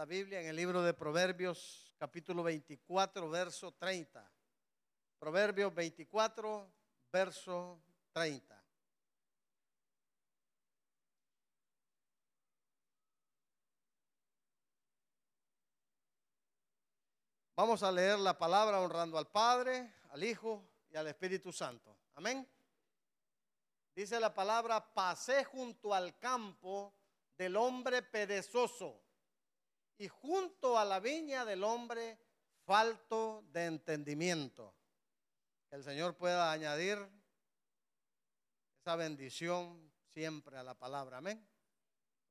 la Biblia en el libro de Proverbios, capítulo 24, verso 30. Proverbios 24, verso 30. Vamos a leer la palabra honrando al Padre, al Hijo y al Espíritu Santo. Amén. Dice la palabra, pasé junto al campo del hombre perezoso y junto a la viña del hombre falto de entendimiento. Que el Señor pueda añadir esa bendición siempre a la palabra. Amén.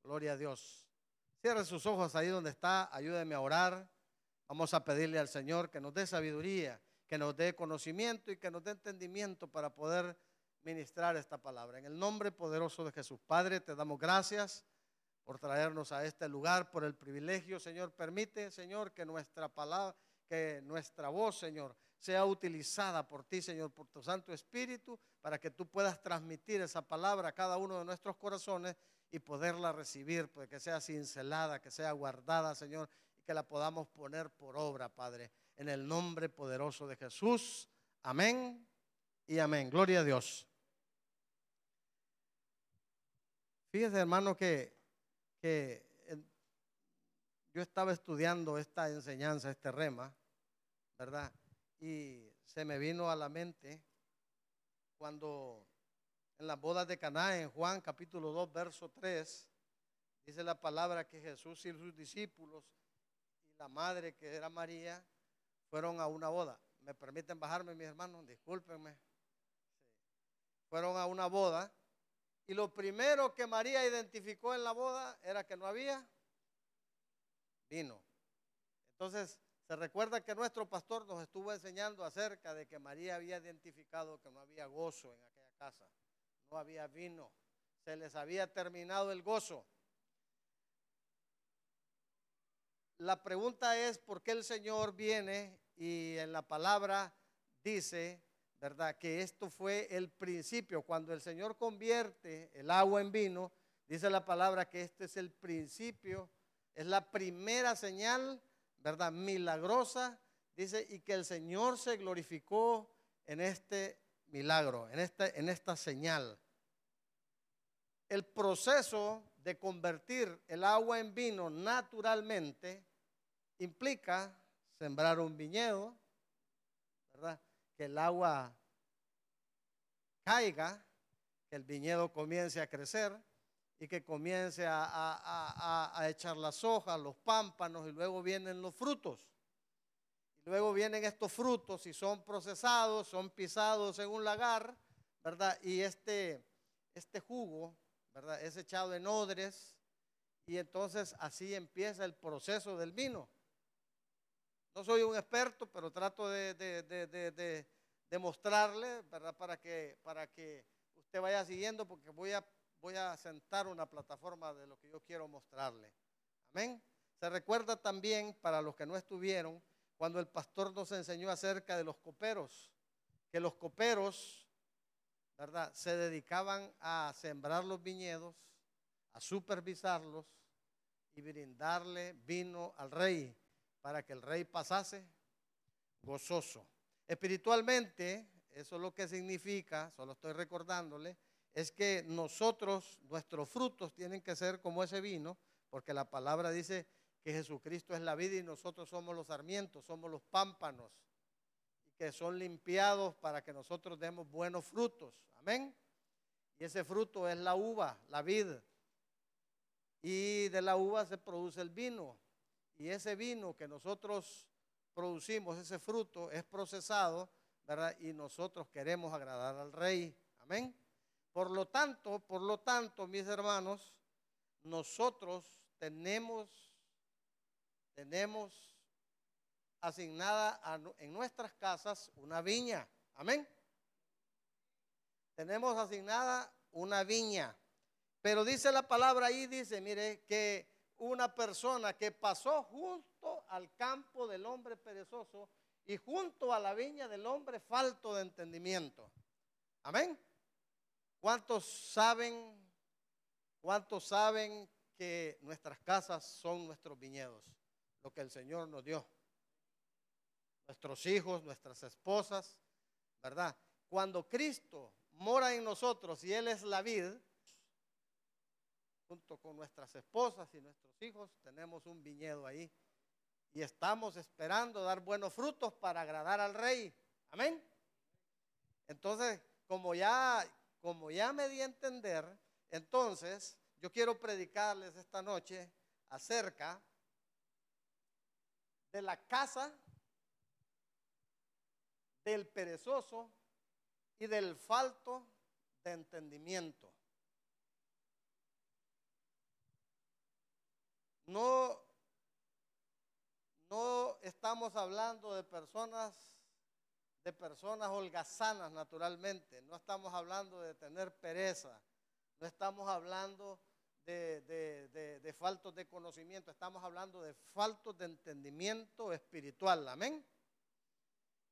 Gloria a Dios. Cierre sus ojos ahí donde está, ayúdeme a orar. Vamos a pedirle al Señor que nos dé sabiduría, que nos dé conocimiento y que nos dé entendimiento para poder ministrar esta palabra. En el nombre poderoso de Jesús. Padre, te damos gracias por traernos a este lugar, por el privilegio, Señor. Permite, Señor, que nuestra palabra, que nuestra voz, Señor, sea utilizada por ti, Señor, por tu Santo Espíritu, para que tú puedas transmitir esa palabra a cada uno de nuestros corazones y poderla recibir, pues que sea cincelada, que sea guardada, Señor, que la podamos poner por obra, Padre, en el nombre poderoso de Jesús. Amén y amén. Gloria a Dios. Fíjese, hermano, que, que yo estaba estudiando esta enseñanza, este rema, ¿verdad? Y se me vino a la mente cuando en las bodas de Caná, en Juan capítulo 2, verso 3, dice la palabra que Jesús y sus discípulos la madre, que era María, fueron a una boda. ¿Me permiten bajarme, mis hermanos? Discúlpenme. Fueron a una boda y lo primero que María identificó en la boda era que no había vino. Entonces, se recuerda que nuestro pastor nos estuvo enseñando acerca de que María había identificado que no había gozo en aquella casa. No había vino. Se les había terminado el gozo. la pregunta es por qué el Señor viene y en la palabra dice, ¿verdad? Que esto fue el principio. Cuando el Señor convierte el agua en vino, dice la palabra que este es el principio, es la primera señal, ¿verdad? Milagrosa, dice, y que el Señor se glorificó en este milagro, en, en esta señal. El proceso de convertir el agua en vino naturalmente implica sembrar un viñedo, ¿verdad? Que el agua caiga, que el viñedo comience a crecer y que comience a, a, echar las hojas, los pámpanos y luego vienen los frutos. Y luego vienen estos frutos y son procesados, son pisados en un lagar, ¿verdad? Y este, este jugo, ¿verdad? Es echado en odres y entonces así empieza el proceso del vino. No soy un experto, pero trato de, de, mostrarle, ¿verdad? Para que, para que usted vaya siguiendo, porque voy a, voy a sentar una plataforma de lo que yo quiero mostrarle. Amén. Se recuerda también, para los que no estuvieron, cuando el pastor nos enseñó acerca de los coperos, que los coperos, ¿verdad? Se dedicaban a sembrar los viñedos, a supervisarlos y brindarle vino al rey para que el rey pasase gozoso. Espiritualmente, eso es lo que significa, solo estoy recordándole, es que nosotros, nuestros frutos tienen que ser como ese vino, porque la palabra dice que Jesucristo es la vida y nosotros somos los sarmientos, somos los pámpanos, que son limpiados para que nosotros demos buenos frutos. Amén. Y ese fruto es la uva, la vid. Y de la uva se produce el vino. Y ese vino que nosotros producimos, ese fruto, es procesado, ¿verdad? Y nosotros queremos agradar al rey. Amén. Por lo tanto, por lo tanto, mis hermanos, nosotros tenemos, tenemos asignada en nuestras casas una viña. Amén. Tenemos asignada una viña. Pero dice la palabra ahí, dice, mire, que una persona que pasó junto al campo del hombre perezoso y junto a la viña del hombre falto de entendimiento. Amén. ¿Cuántos saben, cuántos saben que nuestras casas son nuestros viñedos? lo que el Señor nos dio. Nuestros hijos, nuestras esposas, ¿verdad? Cuando Cristo mora en nosotros y Él es la vid, junto con nuestras esposas y nuestros hijos, tenemos un viñedo ahí. Y estamos esperando dar buenos frutos para agradar al rey. Amén. Entonces, como ya, como ya me di a entender, entonces yo quiero predicarles esta noche acerca de la casa del perezoso y del falto de entendimiento. No, no estamos hablando de personas, de personas holgazanas naturalmente. No estamos hablando de tener pereza. No estamos hablando de, de, de, faltos de conocimiento. Estamos hablando de faltos de entendimiento espiritual. Amén.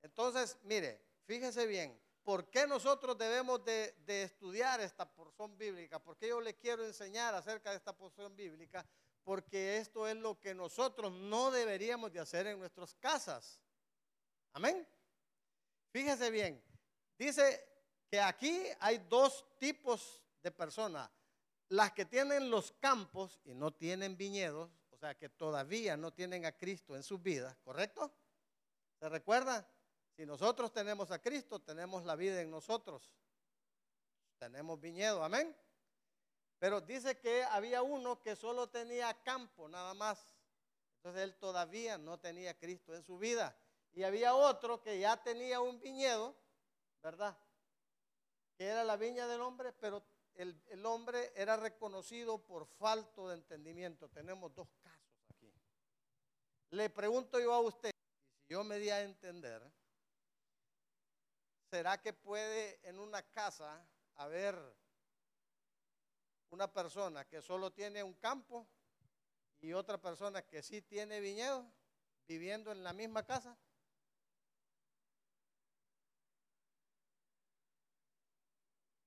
Entonces, mire, fíjese bien. ¿Por qué nosotros debemos de, de, estudiar esta porción bíblica? ¿Por qué yo le quiero enseñar acerca de esta porción bíblica? Porque esto es lo que nosotros no deberíamos de hacer en nuestras casas. Amén. Fíjese bien, dice que aquí hay dos tipos de personas. Las que tienen los campos y no tienen viñedos, o sea que todavía no tienen a Cristo en sus vidas, ¿correcto? ¿Se recuerda? Si nosotros tenemos a Cristo, tenemos la vida en nosotros. Tenemos viñedo, amén. Pero dice que había uno que solo tenía campo, nada más. Entonces él todavía no tenía Cristo en su vida. Y había otro que ya tenía un viñedo, ¿verdad? Que era la viña del hombre, pero el, hombre era reconocido por falto de entendimiento. Tenemos dos casos aquí. Le pregunto yo a usted, si yo me di a entender, ¿será que puede en una casa haber una persona que solo tiene un campo y otra persona que sí tiene viñedo viviendo en la misma casa?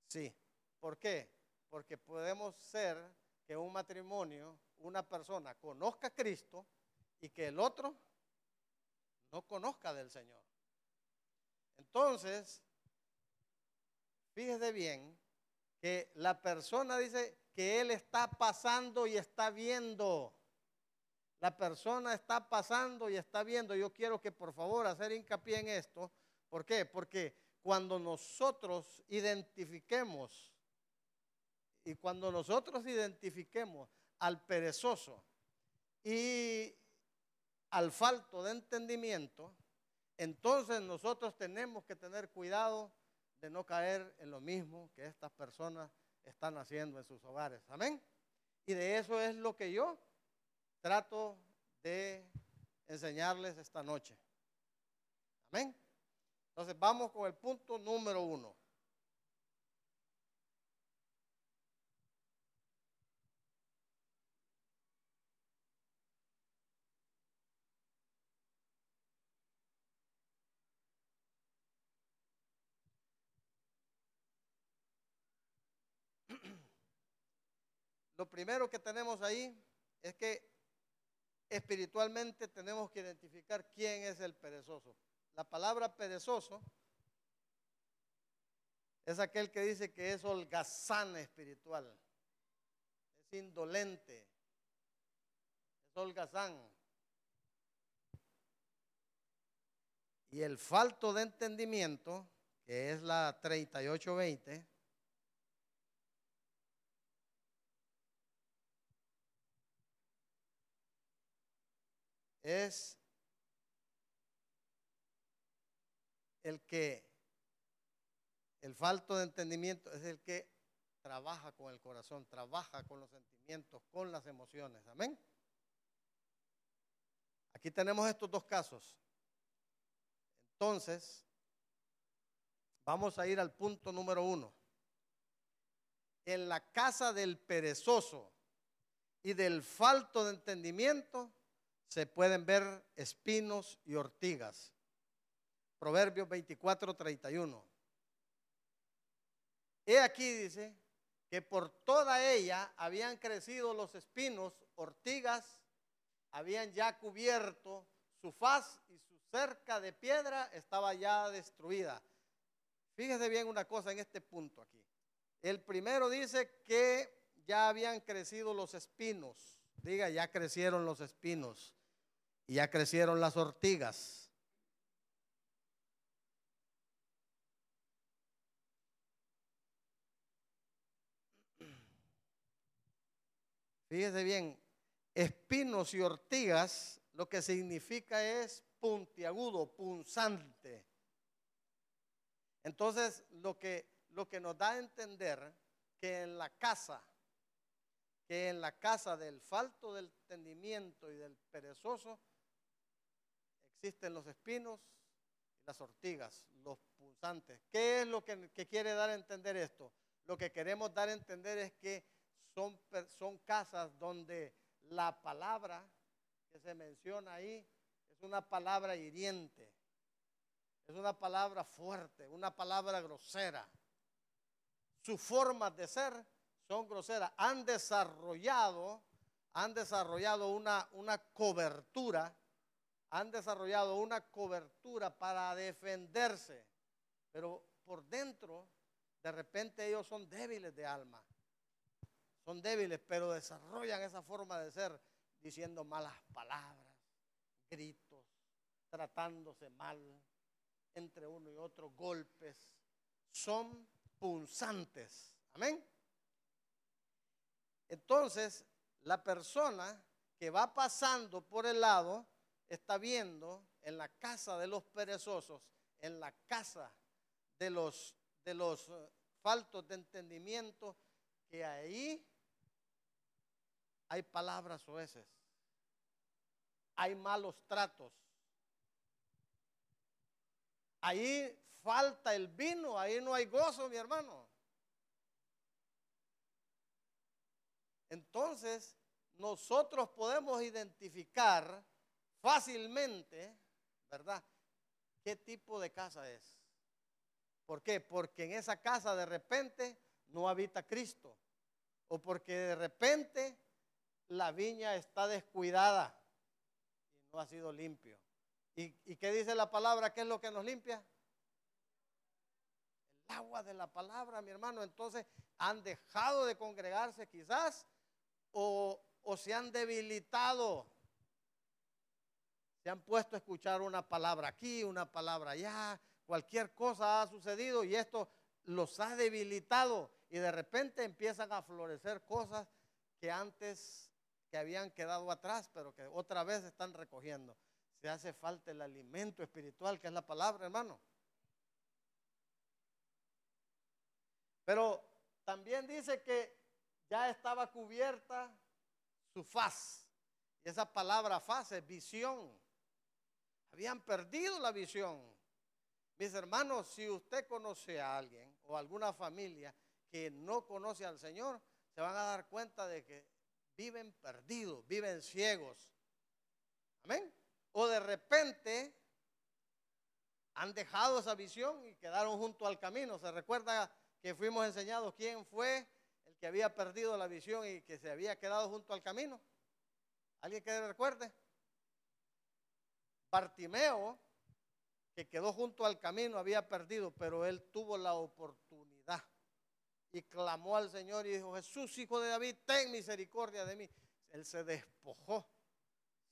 Sí. ¿Por qué? Porque podemos ser que un matrimonio, una persona conozca a Cristo y que el otro no conozca del Señor. Entonces, fíjese bien que la persona dice que él está pasando y está viendo. La persona está pasando y está viendo. Yo quiero que por favor hacer hincapié en esto. ¿Por qué? Porque cuando nosotros identifiquemos y cuando nosotros identifiquemos al perezoso y al falto de entendimiento, entonces nosotros tenemos que tener cuidado de no caer en lo mismo que estas personas están haciendo en sus hogares. Amén. Y de eso es lo que yo trato de enseñarles esta noche. Amén. Entonces vamos con el punto número uno. Lo primero que tenemos ahí es que espiritualmente tenemos que identificar quién es el perezoso. La palabra perezoso es aquel que dice que es holgazán espiritual, es indolente, es holgazán. Y el falto de entendimiento, que es la 3820, es el que, el falto de entendimiento es el que trabaja con el corazón, trabaja con los sentimientos, con las emociones. Amén. Aquí tenemos estos dos casos. Entonces, vamos a ir al punto número uno. En la casa del perezoso y del falto de entendimiento se pueden ver espinos y ortigas. Proverbios 24, 31. He aquí dice que por toda ella habían crecido los espinos, ortigas habían ya cubierto su faz y su cerca de piedra estaba ya destruida. Fíjese bien una cosa en este punto aquí. El primero dice que ya habían crecido los espinos. Diga, ya crecieron los espinos y ya crecieron las ortigas. Fíjese bien, espinos y ortigas lo que significa es puntiagudo, punzante. Entonces, lo que, lo que nos da a entender que en la casa, que en la casa del falto del entendimiento y del perezoso, existen los espinos y las ortigas, los punzantes. ¿Qué es lo que, que quiere dar a entender esto? Lo que queremos dar a entender es que son, son casas donde la palabra que se menciona ahí es una palabra hiriente, es una palabra fuerte, una palabra grosera. Sus formas de ser son groseras. Han desarrollado, han desarrollado una, una cobertura, han desarrollado una cobertura para defenderse, pero por dentro, de repente ellos son débiles de alma son débiles, pero desarrollan esa forma de ser diciendo malas palabras, gritos, tratándose mal entre uno y otro, golpes. Son punzantes. Amén. Entonces, la persona que va pasando por el lado está viendo en la casa de los perezosos, en la casa de los de los eh, faltos de entendimiento, que ahí hay palabras oeces, hay malos tratos. Ahí falta el vino, ahí no hay gozo, mi hermano. Entonces, nosotros podemos identificar fácilmente, ¿verdad? ¿Qué tipo de casa es? ¿Por qué? Porque en esa casa de repente no habita Cristo. O porque de repente la viña está descuidada y no ha sido limpio. ¿Y, qué dice la palabra? ¿Qué es lo que nos limpia? El agua de la palabra, mi hermano. Entonces, han dejado de congregarse quizás o, o se han debilitado. Se han puesto a escuchar una palabra aquí, una palabra allá. Cualquier cosa ha sucedido y esto los ha debilitado y de repente empiezan a florecer cosas que antes que habían quedado atrás, pero que otra vez están recogiendo. Se hace falta el alimento espiritual, que es la palabra, hermano. Pero también dice que ya estaba cubierta su faz. Y esa palabra faz es visión. Habían perdido la visión. Mis hermanos, si usted conoce a alguien o alguna familia que no conoce al Señor, se van a dar cuenta de que viven perdidos, viven ciegos. Amén. O de repente han dejado esa visión y quedaron junto al camino. ¿Se recuerda que fuimos enseñados quién fue el que había perdido la visión y que se había quedado junto al camino? ¿Alguien que recuerde? Bartimeo, que quedó junto al camino, había perdido, pero él tuvo la oportunidad y clamó al Señor y dijo, Jesús, hijo de David, ten misericordia de mí. Él se despojó,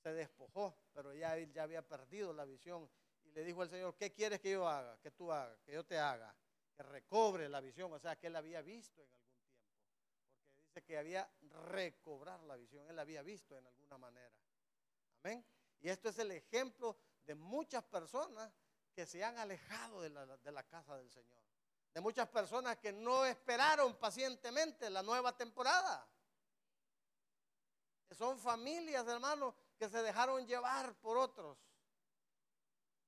se despojó, pero ya él ya había perdido la visión. Y le dijo al Señor, ¿qué quieres que yo haga? Que tú hagas, que yo te haga, que recobre la visión. O sea, que él había visto en algún tiempo. Porque dice que había recobrar la visión. Él la había visto en alguna manera. Amén. Y esto es el ejemplo de muchas personas que se han alejado de la, casa del Señor de muchas personas que no esperaron pacientemente la nueva temporada. Son familias, hermanos, que se dejaron llevar por otros.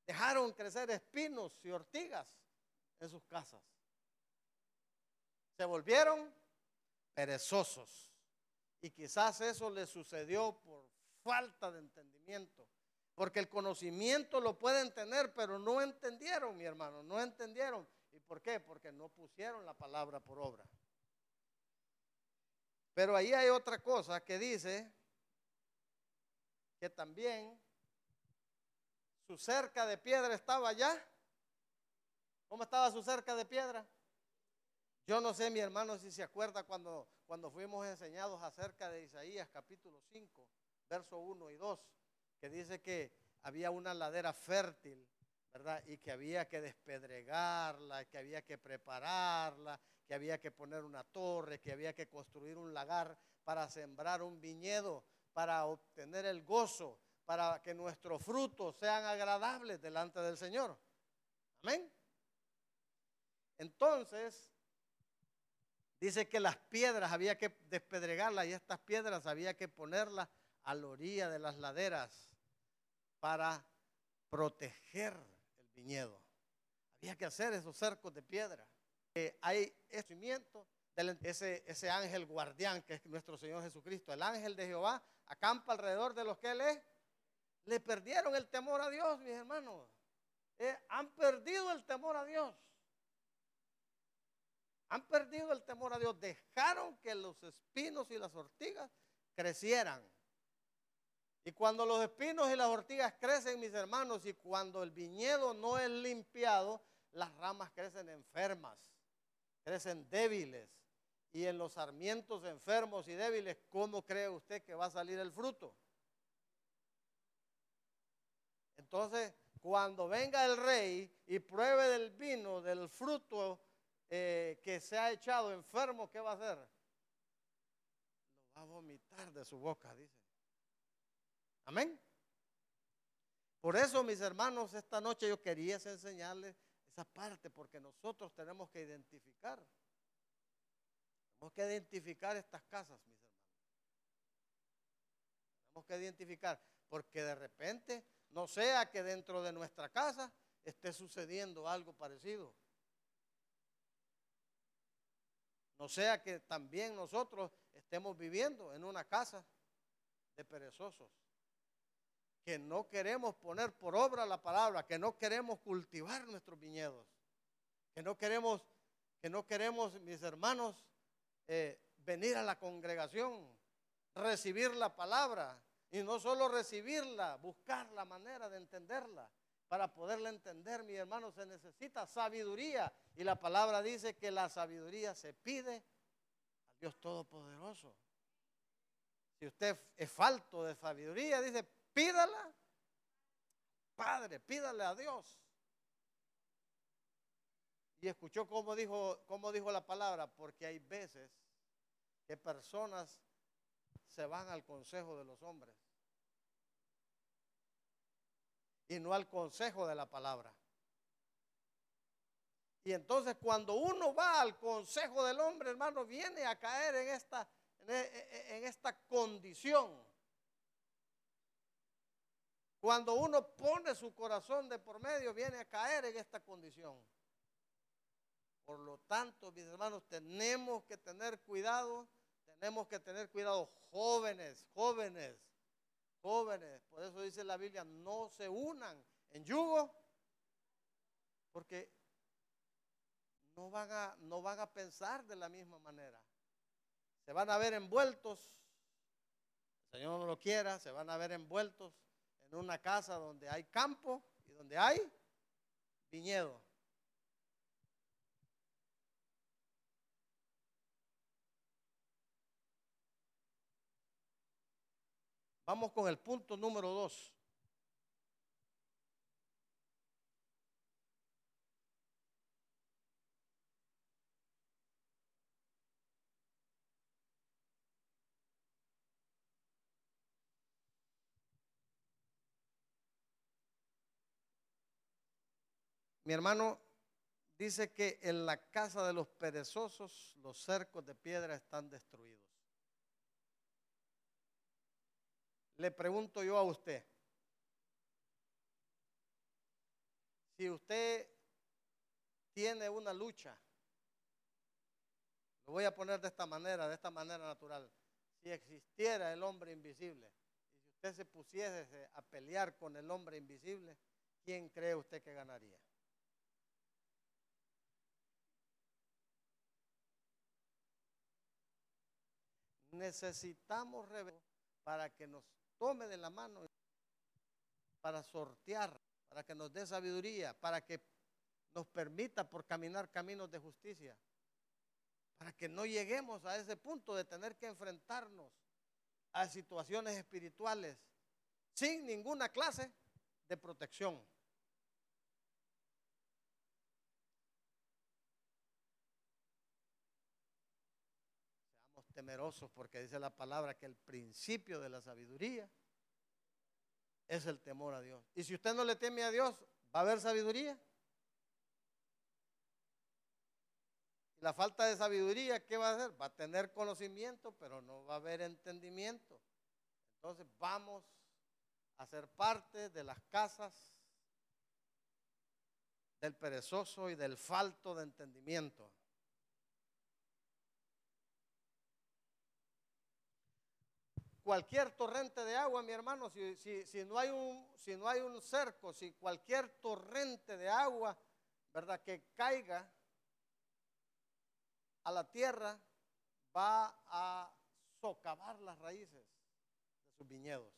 Dejaron crecer espinos y ortigas en sus casas. Se volvieron perezosos. Y quizás eso les sucedió por falta de entendimiento. Porque el conocimiento lo pueden tener, pero no entendieron, mi hermano, no entendieron. ¿Por qué? Porque no pusieron la palabra por obra. Pero ahí hay otra cosa que dice que también su cerca de piedra estaba allá. ¿Cómo estaba su cerca de piedra? Yo no sé, mi hermano, si se acuerda cuando, cuando fuimos enseñados acerca de Isaías capítulo 5, verso 1 y 2, que dice que había una ladera fértil, ¿verdad? Y que había que despedregarla, que había que prepararla, que había que poner una torre, que había que construir un lagar para sembrar un viñedo, para obtener el gozo, para que nuestros frutos sean agradables delante del Señor. Amén. Entonces, dice que las piedras había que despedregarlas y estas piedras había que ponerlas a la orilla de las laderas para proteger el viñedo. Había que hacer esos cercos de piedra. Eh, hay cimiento de ese, ese ángel guardián que es nuestro Señor Jesucristo. El ángel de Jehová acampa alrededor de los que él es. Le perdieron el temor a Dios, mis hermanos. Eh, han perdido el temor a Dios. Han perdido el temor a Dios. Dejaron que los espinos y las ortigas crecieran. Y cuando los espinos y las ortigas crecen, mis hermanos, y cuando el viñedo no es limpiado, las ramas crecen enfermas, crecen débiles. Y en los sarmientos enfermos y débiles, ¿cómo cree usted que va a salir el fruto? Entonces, cuando venga el rey y pruebe del vino, del fruto eh, que se ha echado enfermo, ¿qué va a hacer? Lo va a vomitar de su boca, dice. Amén. Por eso, mis hermanos, esta noche yo quería enseñarles esa parte, porque nosotros tenemos que identificar. Tenemos que identificar estas casas, mis hermanos. Tenemos que identificar, porque de repente no sea que dentro de nuestra casa esté sucediendo algo parecido. No sea que también nosotros estemos viviendo en una casa de perezosos que no queremos poner por obra la palabra, que no queremos cultivar nuestros viñedos, que no queremos, que no queremos, mis hermanos, eh, venir a la congregación, recibir la palabra y no solo recibirla, buscar la manera de entenderla. Para poderla entender, mis hermanos, se necesita sabiduría. Y la palabra dice que la sabiduría se pide al Dios Todopoderoso. Si usted es falto de sabiduría, dice, Pídala. Padre, pídale a Dios. Y escuchó cómo dijo, cómo dijo la palabra, porque hay veces que personas se van al consejo de los hombres y no al consejo de la palabra. Y entonces cuando uno va al consejo del hombre, hermano, viene a caer en esta, en esta condición cuando uno pone su corazón de por medio, viene a caer en esta condición. Por lo tanto, mis hermanos, tenemos que tener cuidado, tenemos que tener cuidado, jóvenes, jóvenes, jóvenes. Por eso dice la Biblia, no se unan en yugo, porque no van a, no van a pensar de la misma manera. Se van a ver envueltos, el Señor no lo quiera, se van a ver envueltos en una casa donde hay campo y donde hay viñedo. Vamos con el punto número dos. Mi hermano dice que en la casa de los perezosos los cercos de piedra están destruidos. Le pregunto yo a usted, si usted tiene una lucha, lo voy a poner de esta manera, de esta manera natural, si existiera el hombre invisible, y si usted se pusiese a pelear con el hombre invisible, ¿quién cree usted que ganaría? Necesitamos para que nos tome de la mano para sortear, para que nos dé sabiduría, para que nos permita por caminar caminos de justicia, para que no lleguemos a ese punto de tener que enfrentarnos a situaciones espirituales sin ninguna clase de protección. Temerosos porque dice la palabra que el principio de la sabiduría es el temor a Dios. Y si usted no le teme a Dios, ¿va a haber sabiduría? La falta de sabiduría, ¿qué va a hacer? Va a tener conocimiento, pero no va a haber entendimiento. Entonces vamos a ser parte de las casas del perezoso y del falto de entendimiento. Cualquier torrente de agua, mi hermano, si, si, no hay un, si no hay un cerco, si cualquier torrente de agua, ¿verdad? Que caiga a la tierra, va a socavar las raíces de sus viñedos.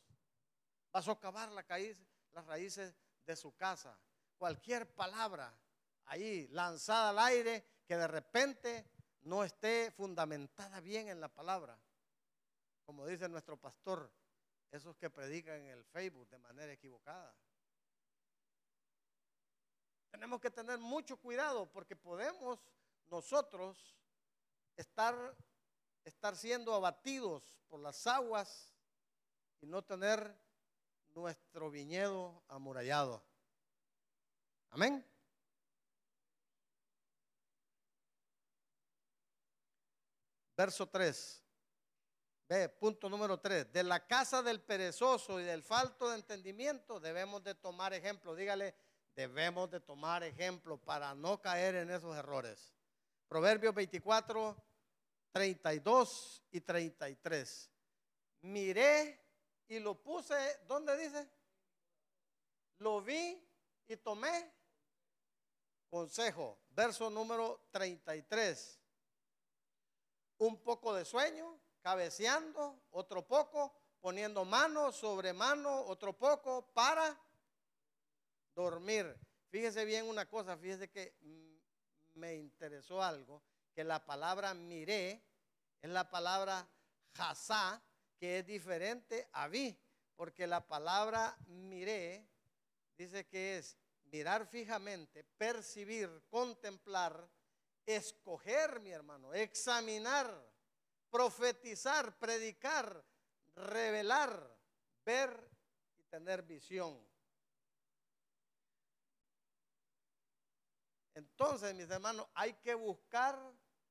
Va a socavar la las raíces de su casa. Cualquier palabra ahí lanzada al aire que de repente no esté fundamentada bien en la palabra. Como dice nuestro pastor, esos que predican en el Facebook de manera equivocada. Tenemos que tener mucho cuidado porque podemos nosotros estar, estar siendo abatidos por las aguas y no tener nuestro viñedo amurallado. Amén. Verso 3. Ve, punto número 3. De la casa del perezoso y del falto de entendimiento debemos de tomar ejemplo. Dígale, debemos de tomar ejemplo para no caer en esos errores. Proverbios 24, 32 y 33. Miré y lo puse, ¿dónde dice? Lo vi y tomé consejo. Verso número 33. Un poco de sueño, cabeceando, otro poco, poniendo mano sobre mano, otro poco, para dormir. Fíjese bien una cosa, fíjese que me interesó algo, que la palabra miré es la palabra jasá, que es diferente a vi, porque la palabra miré dice que es mirar fijamente, percibir, contemplar, escoger, mi hermano, examinar, profetizar, predicar, revelar, ver y tener visión. Entonces, mis hermanos, hay que buscar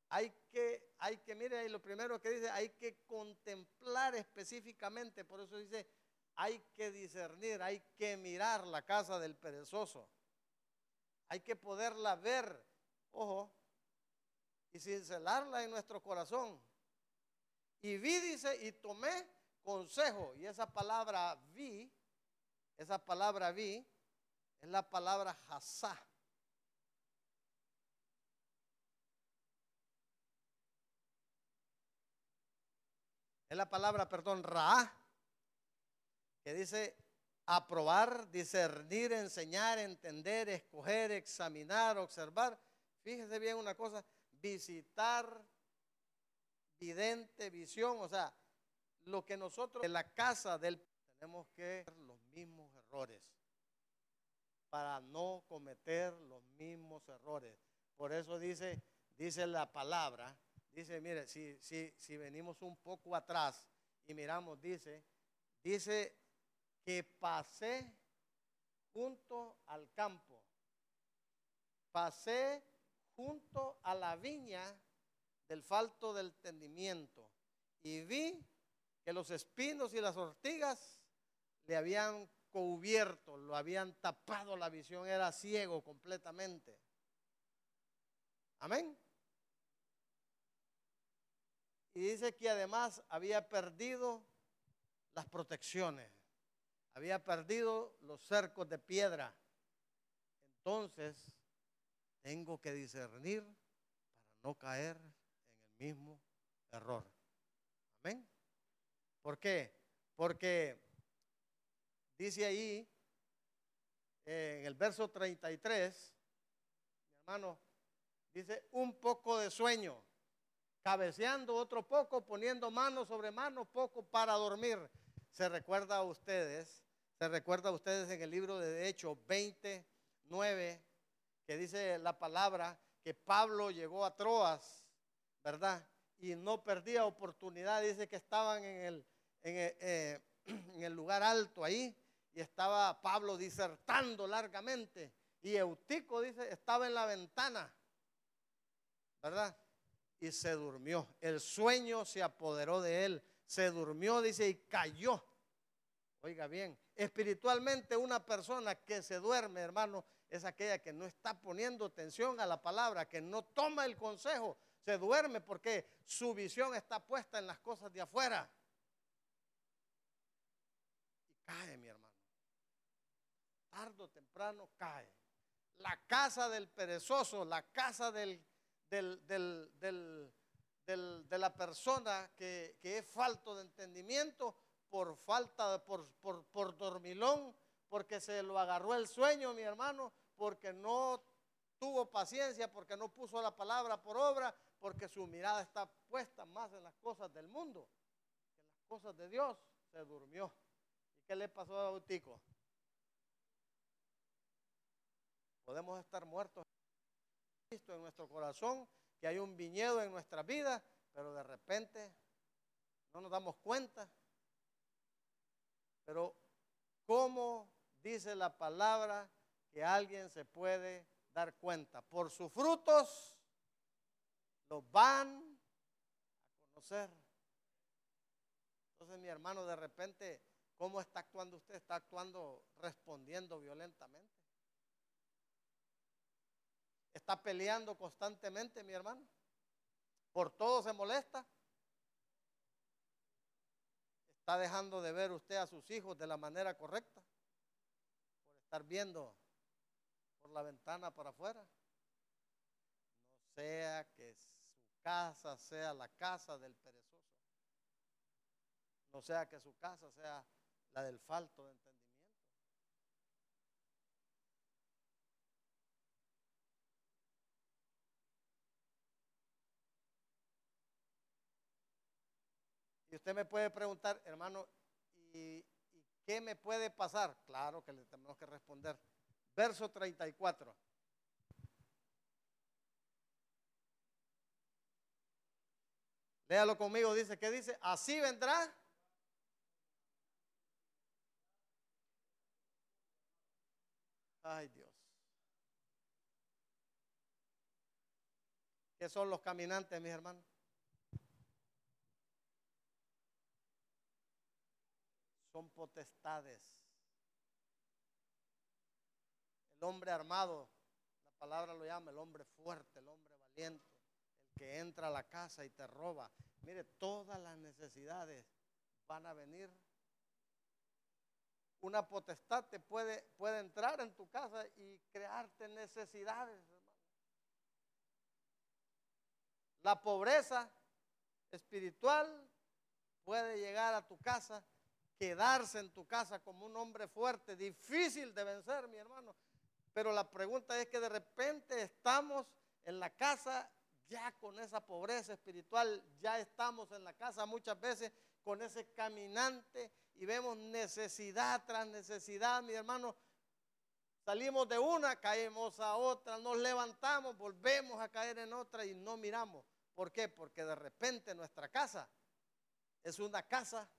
hay que, hay que, mire ahí lo primero que dice, hay que contemplar específicamente, por eso dice, hay que discernir, hay que mirar la casa del perezoso. Hay que poderla ver, ojo, y cincelarla en nuestro corazón. Y vi, dice, y tomé consejo. Y esa palabra vi, esa palabra vi, es la palabra hasá. Es la palabra, perdón, ra, que dice aprobar, discernir, enseñar, entender, escoger, examinar, observar. Fíjese bien una cosa, visitar, vidente, visión, o sea, lo que nosotros en la casa del tenemos que hacer los mismos errores para no cometer los mismos errores. Por eso dice, dice la palabra Dice, mire, si, si, si venimos un poco atrás y miramos, dice, dice que pasé junto al campo, pasé junto a la viña del falto del entendimiento y vi que los espinos y las ortigas le habían cubierto, lo habían tapado la visión, era ciego completamente. Amén. Y dice que además había perdido las protecciones, había perdido los cercos de piedra. Entonces, tengo que discernir para no caer mismo error. Amén. ¿Por qué? Porque dice ahí en el verso 33, mi hermano, dice un poco de sueño, cabeceando otro poco, poniendo mano sobre mano, poco para dormir. Se recuerda a ustedes, se recuerda a ustedes en el libro de Hechos 29, que dice la palabra que Pablo llegó a Troas, ¿verdad? Y no perdía oportunidad, dice que estaban en el, eh, en el lugar alto ahí, y estaba Pablo disertando largamente, y Eutico, dice, estaba en la ventana, ¿verdad? Y se durmió, el sueño se apoderó de él, se durmió, dice, y cayó. Oiga bien, espiritualmente una persona que se duerme, hermano, es aquella que no está poniendo atención a la palabra, que no toma el consejo, se duerme porque su visión está puesta en las cosas de afuera. Y cae, mi hermano. Tardo o temprano cae. La casa del perezoso, la casa del, del, del, de la persona que, que, es falto de entendimiento por falta, por, por, por dormilón, porque se lo agarró el sueño, mi hermano, porque no tuvo paciencia, porque no puso la palabra por obra, porque su mirada está puesta más en las cosas del mundo que en las cosas de Dios. Se durmió. ¿Y qué le pasó a Bautico? Podemos estar muertos en nuestro corazón, que hay un viñedo en nuestra vida, pero de repente no nos damos cuenta. Pero, ¿cómo dice la palabra? que alguien se puede dar cuenta. Por sus frutos van a conocer. Entonces mi hermano, de repente, ¿cómo está actuando usted? ¿Está actuando respondiendo violentamente? ¿Está peleando constantemente, mi hermano? ¿Por todo se molesta? ¿Está dejando de ver usted a sus hijos de la manera correcta? Por estar viendo por la ventana para afuera. No sea que su casa sea la casa del perezoso. No sea que su casa sea la del falto de entendimiento. Y usted me puede preguntar, hermano, ¿y, ¿y, qué me puede pasar? Claro que le tenemos que responder verso 34. Léalo conmigo, dice, ¿qué dice? Así vendrá. Ay Dios. ¿Qué son los caminantes, mis hermanos? Son potestades hombre armado, la palabra lo llama el hombre fuerte, el hombre valiente, el que entra a la casa y te roba. Mire, todas las necesidades van a venir. Una potestad te puede, puede entrar en tu casa y crearte necesidades, La pobreza espiritual puede llegar a tu casa, quedarse en tu casa como un hombre fuerte, difícil de vencer, mi hermano. Pero la pregunta es que de repente estamos en la casa ya con esa pobreza espiritual, ya estamos en la casa muchas veces con ese caminante y vemos necesidad tras necesidad, mi hermano. Salimos de una, caemos a otra, nos levantamos, volvemos a caer en otra y no miramos. ¿Por qué? Porque de repente nuestra casa es una casa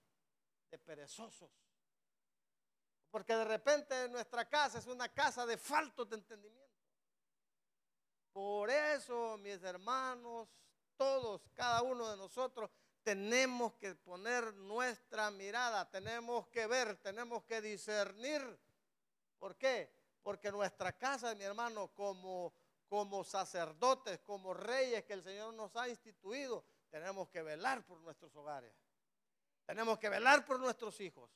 de perezosos porque de repente nuestra casa es una casa de falto de entendimiento. Por eso, mis hermanos, todos, cada uno de nosotros, tenemos que poner nuestra mirada, tenemos que ver, tenemos que discernir. ¿Por qué? Porque nuestra casa, mi hermano, como, como sacerdotes, como reyes que el Señor nos ha instituido, tenemos que velar por nuestros hogares. Tenemos que velar por nuestros hijos.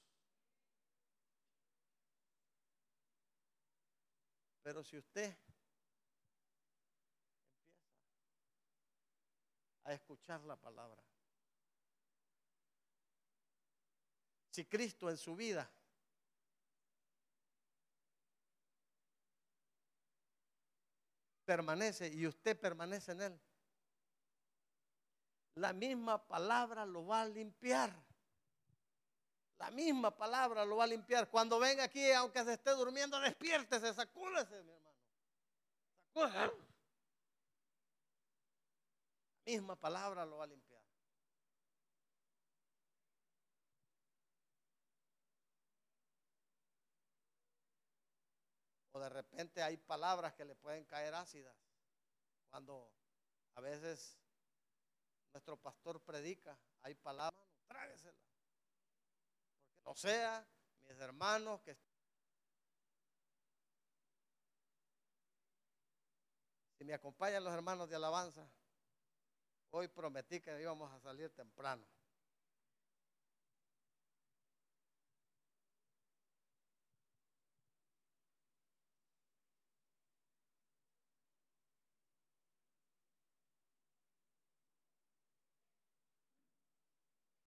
Pero si usted empieza a escuchar la palabra, si Cristo en su vida permanece y usted permanece en él, la misma palabra lo va a limpiar. La misma palabra lo va a limpiar. Cuando venga aquí, aunque se esté durmiendo, despiértese, sacúdese, mi hermano. Sacúdese. Misma palabra lo va a limpiar. O de repente hay palabras que le pueden caer ácidas. Cuando a veces nuestro pastor predica, hay palabras, trágueselas. Porque no sea, mis hermanos, que si me acompañan los hermanos de alabanza, hoy prometí que íbamos a salir temprano.